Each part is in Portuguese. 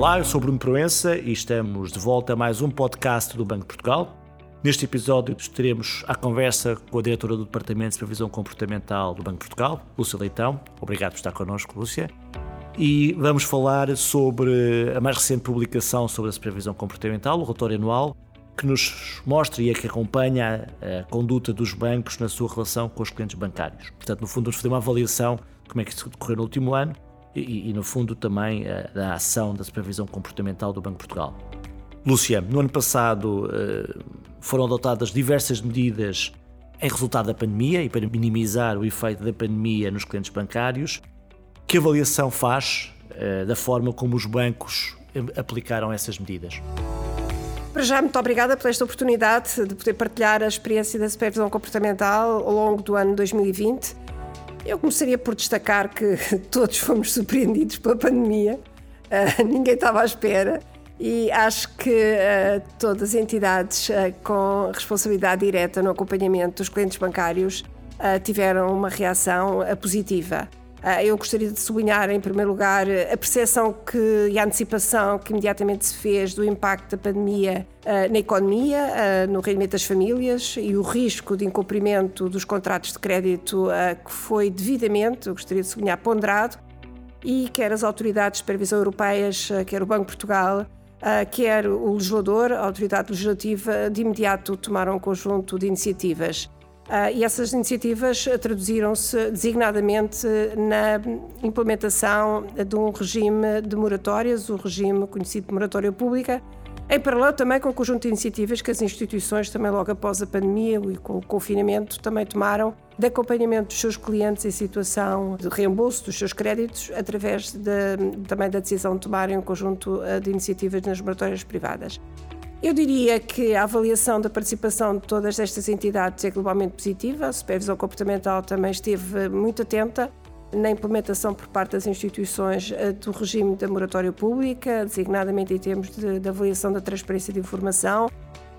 Olá, eu sou Bruno Proença e estamos de volta a mais um podcast do Banco de Portugal. Neste episódio estaremos à conversa com a diretora do Departamento de Supervisão Comportamental do Banco de Portugal, Lúcia Leitão. Obrigado por estar connosco, Lúcia. E vamos falar sobre a mais recente publicação sobre a supervisão comportamental, o relatório anual, que nos mostra e é que acompanha a, conduta dos bancos na sua relação com os clientes bancários. Portanto, no fundo, vamos fazer uma avaliação como é que isso decorreu no último ano e, e, no fundo, também uh, da ação da supervisão comportamental do Banco de Portugal. Lúcia, no ano passado uh, foram adotadas diversas medidas em resultado da pandemia e para minimizar o efeito da pandemia nos clientes bancários. Que avaliação faz uh, da forma como os bancos aplicaram essas medidas? Para já, muito obrigada por esta oportunidade de poder partilhar a experiência da supervisão comportamental ao longo do ano 2020 eu começaria por destacar que todos fomos surpreendidos pela pandemia, uh, ninguém estava à espera e acho que uh, todas as entidades uh, com responsabilidade direta no acompanhamento dos clientes bancários tiveram uma reação positiva. Ah, eu gostaria de sublinhar, em primeiro lugar, a percepção que, e a antecipação que imediatamente se fez do impacto da pandemia ah, na economia, ah, no rendimento das famílias e o risco de incumprimento dos contratos de crédito que foi devidamente, eu gostaria de sublinhar, ponderado e quer as autoridades de supervisão europeias, quer o Banco de Portugal, quer o legislador, a autoridade legislativa, de imediato tomaram um conjunto de iniciativas. Uh, e essas iniciativas traduziram-se designadamente na implementação de um regime de moratórias, o regime conhecido de moratória pública, em paralelo também com o conjunto de iniciativas que as instituições, também logo após a pandemia e com o confinamento, também tomaram de acompanhamento dos seus clientes em situação de reembolso dos seus créditos, através de, também da decisão de tomarem um conjunto ah, de iniciativas nas moratórias privadas. Eu diria que a avaliação da participação de todas estas entidades é globalmente positiva. A supervisão comportamental também esteve muito atenta na implementação por parte das instituições eh, do regime da moratória pública, designadamente em termos de, de avaliação da transparência de informação,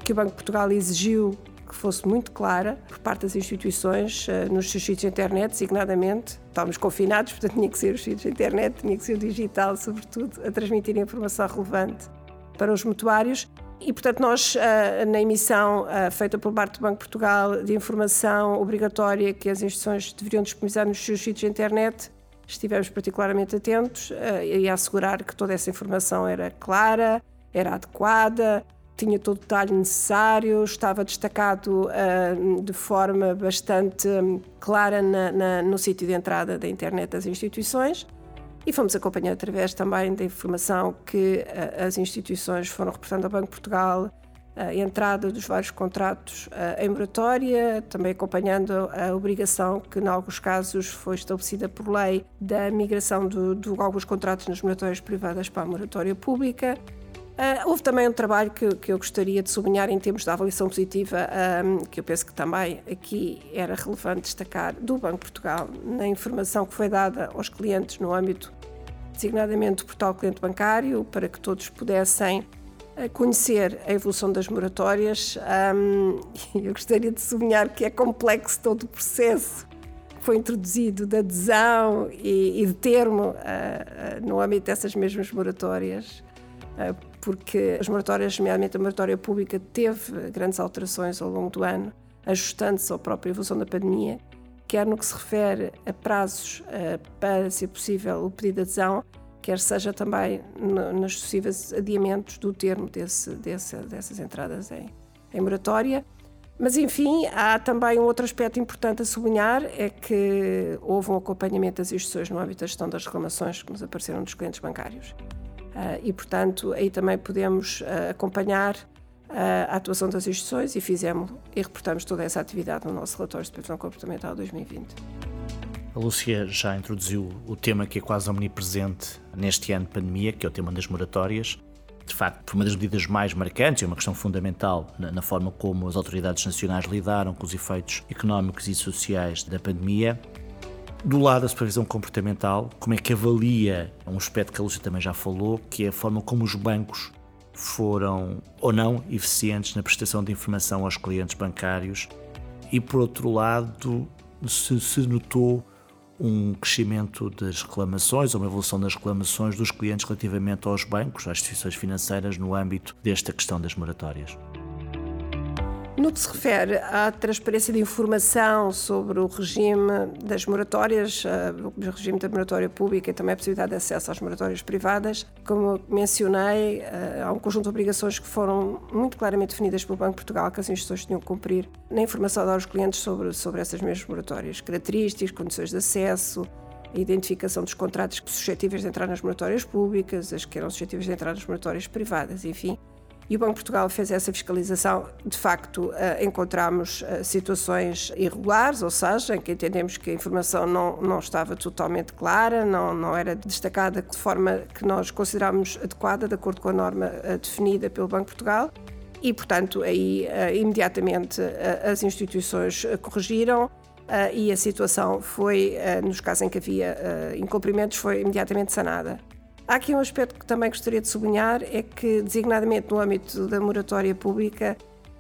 que o Banco de Portugal exigiu que fosse muito clara por parte das instituições eh, nos seus sítios de internet, designadamente. Estávamos confinados, portanto tinha que ser os sítios de internet, tinha que ser o digital, sobretudo, a transmitir informação relevante para os mutuários. E, portanto, nós, ah, na emissão ah, feita por parte do Banco de Portugal de informação obrigatória que as instituições deveriam disponibilizar nos seus sítios de internet, estivemos particularmente atentos ah, e a assegurar que toda essa informação era clara, era adequada, tinha todo o detalhe necessário, estava destacado de forma bastante clara na, na, no sítio de entrada da internet das instituições. E fomos acompanhando através também da informação que uh, as instituições foram reportando ao Banco de Portugal, a entrada dos vários contratos uh, em moratória, também acompanhando a obrigação que, em alguns casos, foi estabelecida por lei da migração de, de alguns contratos nas moratórias privadas para a moratória pública. Uh, houve também um trabalho que, que, eu gostaria de sublinhar em termos da avaliação positiva, um, que eu penso que também aqui era relevante destacar, do Banco de Portugal, na informação que foi dada aos clientes no âmbito, designadamente do portal cliente bancário, para que todos pudessem uh, conhecer a evolução das moratórias. Um, eu gostaria de sublinhar que é complexo todo o processo que foi introduzido de adesão e, e de termo uh, no âmbito dessas mesmas moratórias porque as moratórias, nomeadamente a moratória pública, teve grandes alterações ao longo do ano, ajustando-se à própria evolução da pandemia, quer no que se refere a prazos uh, para ser possível o pedido de adesão, quer seja também no, nos possíveis adiamentos do termo desse, desse, dessas entradas em, em moratória. Mas, enfim, há também um outro aspecto importante a sublinhar: é que houve um acompanhamento das instituições no âmbito da gestão das reclamações que nos apareceram dos clientes bancários. Ah, e, portanto, aí também podemos ah, acompanhar ah, a atuação das instituições e fizemos e reportamos toda essa atividade no nosso relatório de supervisão comportamental 2020. A Lúcia já introduziu o tema que é quase omnipresente neste ano de pandemia, que é o tema das moratórias. De facto, foi uma das medidas mais marcantes, é uma questão fundamental na, na forma como as autoridades nacionais lidaram com os efeitos económicos e sociais da pandemia. Do lado da supervisão comportamental, como é que avalia um aspecto que a Lúcia também já falou, que é a forma como os bancos foram ou não eficientes na prestação de informação aos clientes bancários e, por outro lado, se, se notou um crescimento das reclamações ou uma evolução das reclamações dos clientes relativamente aos bancos, às instituições financeiras, no âmbito desta questão das moratórias. No que se refere à transparência de informação sobre o regime das moratórias, eh, o regime da moratória pública e também a possibilidade de acesso às moratórias privadas, como mencionei, eh, há um conjunto de obrigações que foram muito claramente definidas pelo Banco de Portugal que as instituições tinham que cumprir na informação aos clientes sobre, sobre essas mesmas moratórias, características, condições de acesso, a identificação dos contratos suscetíveis de entrar nas moratórias públicas, as que eram suscetíveis de entrar nas moratórias privadas, enfim. E o Banco de Portugal fez essa fiscalização. De facto, eh, encontramos eh, situações irregulares, ou seja, em que entendemos que a informação não, não estava totalmente clara, não, não era destacada de forma que nós consideramos adequada, de acordo com a norma eh, definida pelo Banco de Portugal. E, portanto, aí imediatamente as instituições corrigiram e a situação foi, nos casos em que havia incumprimentos, foi imediatamente sanada. Há aqui um aspecto que também gostaria de sublinhar, é que, designadamente no âmbito da moratória pública,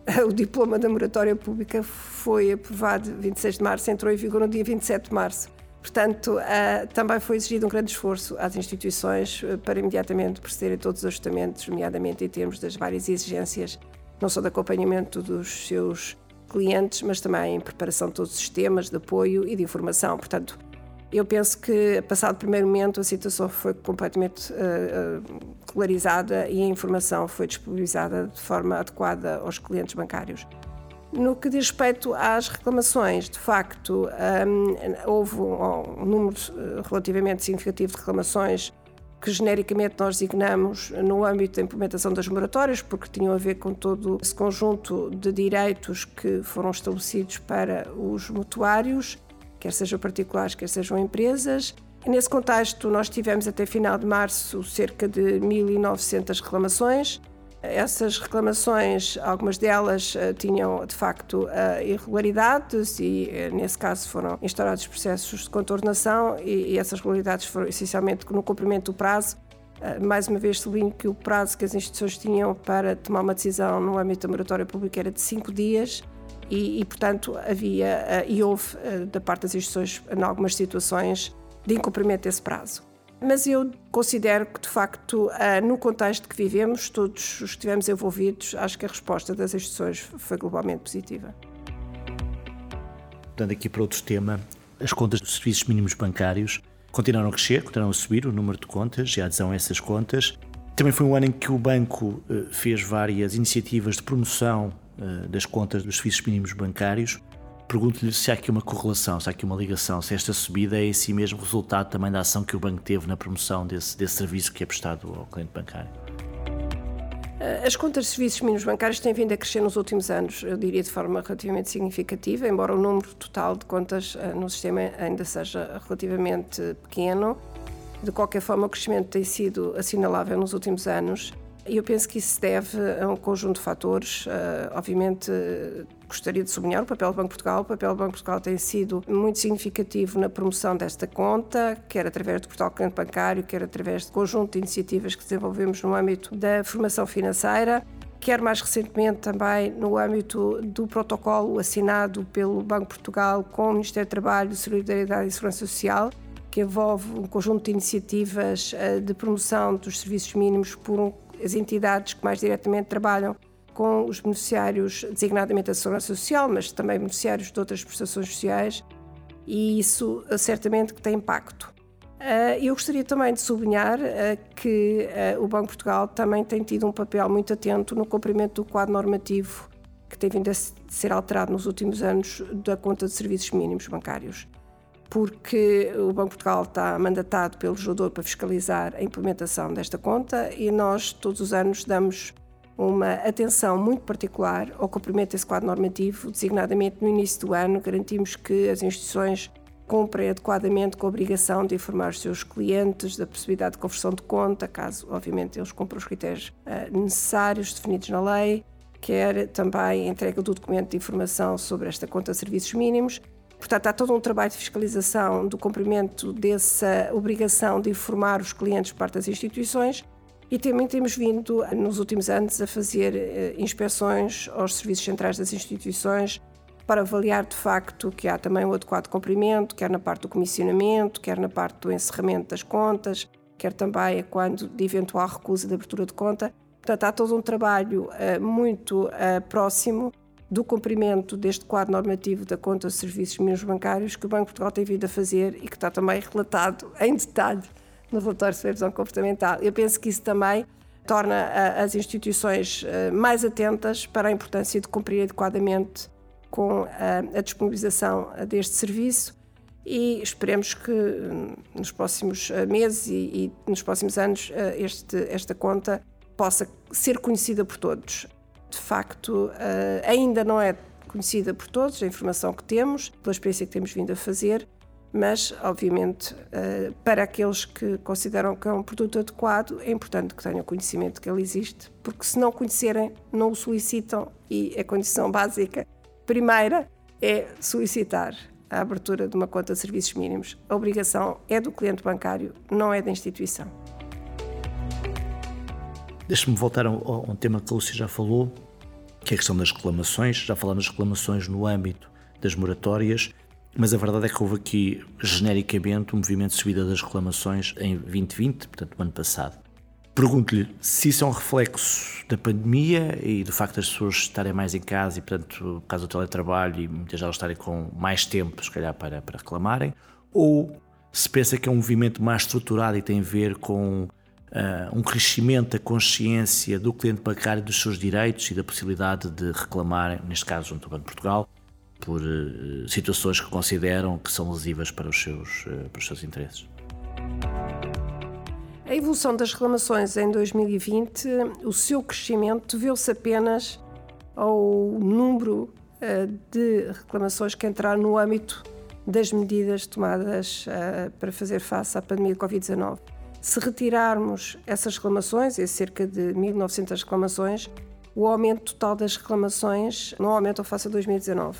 o diploma da moratória pública foi aprovado 26 de março, entrou em vigor no dia 27 de março. Portanto, também foi exigido um grande esforço às instituições eh, para imediatamente procederem todos os ajustamentos, nomeadamente em termos das várias exigências, não só de acompanhamento dos seus clientes, mas também em preparação de todos os sistemas de apoio e de informação. Portanto, eu penso que, passado o primeiro momento, a situação foi completamente uh, uh, e a informação foi disponibilizada de forma adequada aos clientes bancários. No que diz respeito às reclamações, de facto, um, houve um, um número eh, relativamente significativo de reclamações que genericamente nós designamos no âmbito da implementação das moratórias, porque tinham a ver com todo esse conjunto de direitos que foram estabelecidos para os mutuários quer sejam particulares, quer sejam empresas. Nesse contexto, nós tivemos até final de março cerca de 1.900 reclamações. Essas reclamações, algumas delas uh, tinham de facto uh, irregularidades e, uh, nesse caso, foram instaurados processos de contornação e essas irregularidades foram essencialmente no cumprimento do prazo. mais uma vez, sublinho que o prazo que as instituições tinham para tomar uma decisão no âmbito da moratória pública era de cinco dias e, e portanto, havia eh, e houve eh, da parte das instituições, em algumas situações, de incumprimento desse prazo. Mas eu considero que, de facto, eh, no contexto que vivemos, todos os que estivemos envolvidos, acho que a resposta das instituições foi globalmente positiva. Portanto, aqui para outro tema, as contas dos serviços mínimos bancários continuaram a crescer, continuaram a subir o número de contas e a adesão a essas contas. Também foi um ano em que o banco fez várias iniciativas de promoção eh, das contas dos serviços mínimos bancários. Pergunto-lhe se há aqui uma correlação, se há aqui uma ligação, se esta subida é em si mesmo resultado também da ação que o banco teve na promoção desse, desse serviço que é prestado ao cliente bancário. Eh, as contas de serviços mínimos bancários têm vindo a crescer nos últimos anos, eu diria de forma relativamente significativa, embora o número total de contas eh, no sistema ainda seja relativamente pequeno. De qualquer forma, o crescimento tem sido assinalável nos últimos anos e eu penso que isso se deve a um conjunto de fatores. Uh, obviamente, gostaria de sublinhar o papel do Banco de Portugal. O papel do Banco de Portugal tem sido muito significativo na promoção desta conta, quer através do portal cliente bancário, quer através do conjunto de iniciativas que desenvolvemos no âmbito da formação financeira quer mais recentemente também no âmbito do protocolo assinado pelo Banco de Portugal com o Ministério do Trabalho, Solidariedade e Segurança Social, que envolve um conjunto de iniciativas eh, de promoção dos serviços mínimos por as entidades que mais diretamente trabalham com os beneficiários, designadamente da Segurança Social, mas também beneficiários de outras prestações sociais, e isso eh, certamente que tem impacto. Eh, eu gostaria também de sublinhar que o Banco de Portugal também tem tido um papel muito atento no cumprimento do quadro normativo que tem vindo a ser alterado nos últimos anos da conta de serviços mínimos bancários porque o Banco de Portugal está mandatado pelo legislador para fiscalizar a implementação desta conta e nós todos os anos damos uma atenção muito particular ao cumprimento desse quadro normativo, designadamente no início do ano garantimos que as instituições cumprem adequadamente com a obrigação de informar os seus clientes da possibilidade de conversão de conta, caso, obviamente, eles cumpram os critérios uh, necessários definidos na lei, quer também entrega do documento de informação sobre esta conta de serviços mínimos Portanto, há todo um trabalho de fiscalização do cumprimento dessa obrigação de informar os clientes por parte das instituições e também temos vindo, nos últimos anos, a fazer uh, inspeções aos serviços centrais das instituições para avaliar de facto que há também o adequado cumprimento, quer na parte do comissionamento, quer na parte do encerramento das contas, quer também quando de eventual recusa de abertura de conta. Portanto, há todo um trabalho uh, muito uh, próximo do cumprimento deste quadro normativo da conta de serviços mínimos bancários que o Banco de Portugal tem vindo a fazer e que está também relatado em detalhe no relatório de supervisão comportamental. Eu penso que isso também torna as instituições mais atentas para a importância de cumprir adequadamente com a, a disponibilização deste serviço e esperemos que nos próximos eh, meses e, e nos próximos anos eh, este, esta conta possa ser conhecida por todos. De facto, eh, ainda não é conhecida por todos, a informação que temos, pela experiência que temos vindo a fazer, mas, obviamente, para aqueles que consideram que é um produto adequado, é importante que tenham conhecimento que ele existe, porque se não conhecerem, não o solicitam e é condição básica primeira é solicitar a abertura de uma conta de serviços mínimos. A obrigação é do cliente bancário, não é da instituição. Deixe-me voltar a um, tema que a Lúcia já falou, que é a questão das reclamações. Já falamos das reclamações no âmbito das moratórias, mas a verdade é que houve aqui, genericamente, um movimento de subida das reclamações em 2020, portanto, no ano passado. Pergunto-lhe se isso é um reflexo da pandemia e do facto das pessoas estarem mais em casa e, portanto, por causa do teletrabalho e muitas delas estarem com mais tempo, se calhar, para, para reclamarem, ou se pensa que é um movimento mais estruturado e tem a ver com uh, um crescimento da consciência do cliente bancário dos seus direitos e da possibilidade de reclamar, neste caso junto ao Banco de Portugal, por uh, situações que consideram que são lesivas para os seus, uh, para os seus interesses. A evolução das reclamações em 2020, o seu crescimento deveu-se apenas ao número de reclamações que entraram no âmbito das medidas tomadas para fazer face à pandemia de Covid-19. Se retirarmos essas reclamações, é cerca de 1.900 reclamações, o aumento total das reclamações não aumenta face a 2019.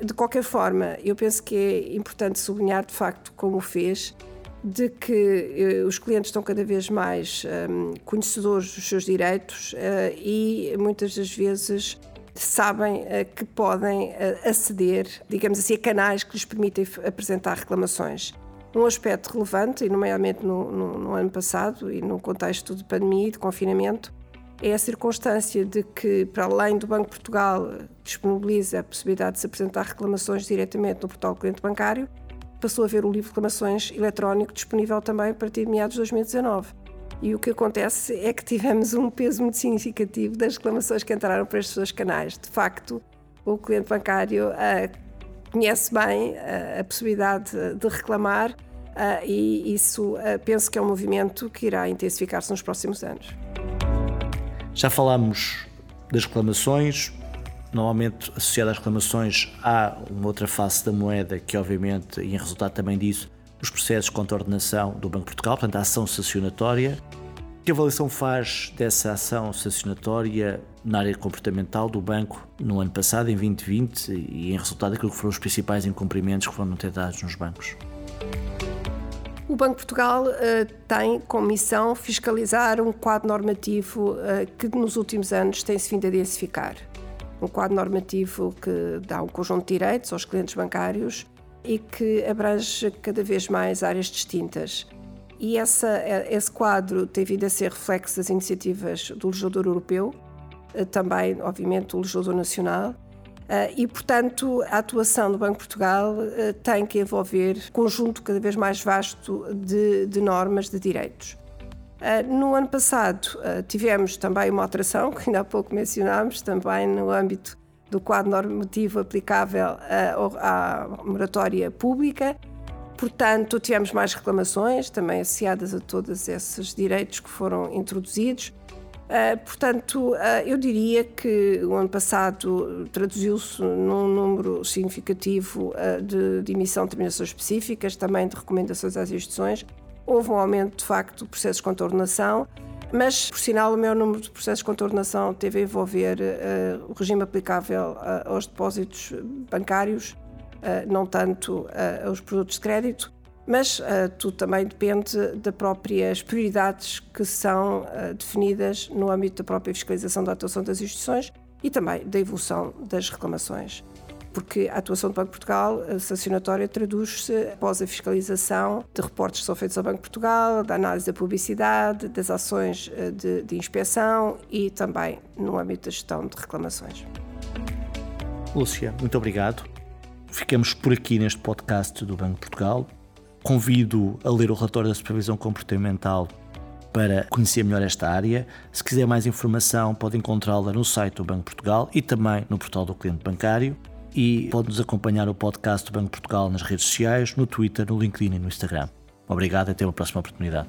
De qualquer forma, eu penso que é importante sublinhar de facto como fez, de que eh, os clientes estão cada vez mais um, conhecedores dos seus direitos uh, e muitas das vezes sabem uh, que podem aceder, digamos assim, a canais que lhes permitem apresentar reclamações. Um aspecto relevante, e nomeadamente no, no, no ano passado e no contexto de pandemia e de confinamento, é a circunstância de que, para além do Banco Portugal disponibiliza a possibilidade de se apresentar reclamações diretamente no portal cliente bancário, passou a ver o livro de reclamações eletrónico disponível também a partir de meados de 2019. E o que acontece é que tivemos um peso muito significativo das reclamações que entraram para estes dois canais. De facto, o cliente bancário conhece bem uh, a possibilidade de reclamar uh, e isso penso que é um movimento que irá intensificar-se nos próximos anos. Já falámos das reclamações, Normalmente, associada às reclamações, há uma outra face da moeda que, obviamente, e em resultado também disso, os processos contra a ordenação do Banco de Portugal, portanto, a ação sancionatória. Que avaliação faz dessa ação sancionatória na área comportamental do banco no ano passado, em 2020, e em resultado daquilo que foram os principais incumprimentos que foram tentados nos bancos? O Banco de Portugal uh, tem como missão fiscalizar um quadro normativo uh, que nos últimos anos tem-se vindo a densificar um quadro normativo que dá um conjunto de direitos aos clientes bancários e que abrange cada vez mais áreas distintas. E essa, esse quadro tem vindo a ser reflexo das iniciativas do legislador europeu, eh, também, obviamente, do legislador nacional, eh, e, portanto, a atuação do Banco de Portugal eh, tem que envolver conjunto cada vez mais vasto de, de normas de direitos. No ano passado tivemos também uma alteração, que ainda há pouco mencionámos, também no âmbito do quadro normativo aplicável à moratória pública. Portanto, tivemos mais reclamações, também associadas a todos esses direitos que foram introduzidos. Uh, portanto, uh, eu diria que o ano passado traduziu-se num número significativo uh, de, de emissão de determinações específicas, também de recomendações às instituições, Houve um aumento, de facto, de processos de contornação, mas, por sinal, o maior número de processos de contornação teve a envolver o regime aplicável aos depósitos bancários, não tanto aos produtos de crédito, mas tudo também depende das próprias prioridades que são definidas no âmbito da própria fiscalização da atuação das instituições e também da evolução das reclamações. porque a atuação do Banco de Portugal, sancionatória, traduz-se após a fiscalização de reportes que são feitos ao Banco de Portugal, da análise da publicidade, das ações de, de inspeção e também no âmbito da gestão de reclamações. Lúcia, muito obrigado. Ficamos por aqui neste podcast do Banco de Portugal. Convido a ler o relatório da supervisão comportamental para conhecer melhor esta área. Se quiser mais informação, pode encontrá-la no site do Banco de Portugal e também no portal do cliente bancário. E pode nos acompanhar o podcast do Banco de Portugal nas redes sociais, no Twitter, no LinkedIn e no Instagram. Obrigado e até uma próxima oportunidade.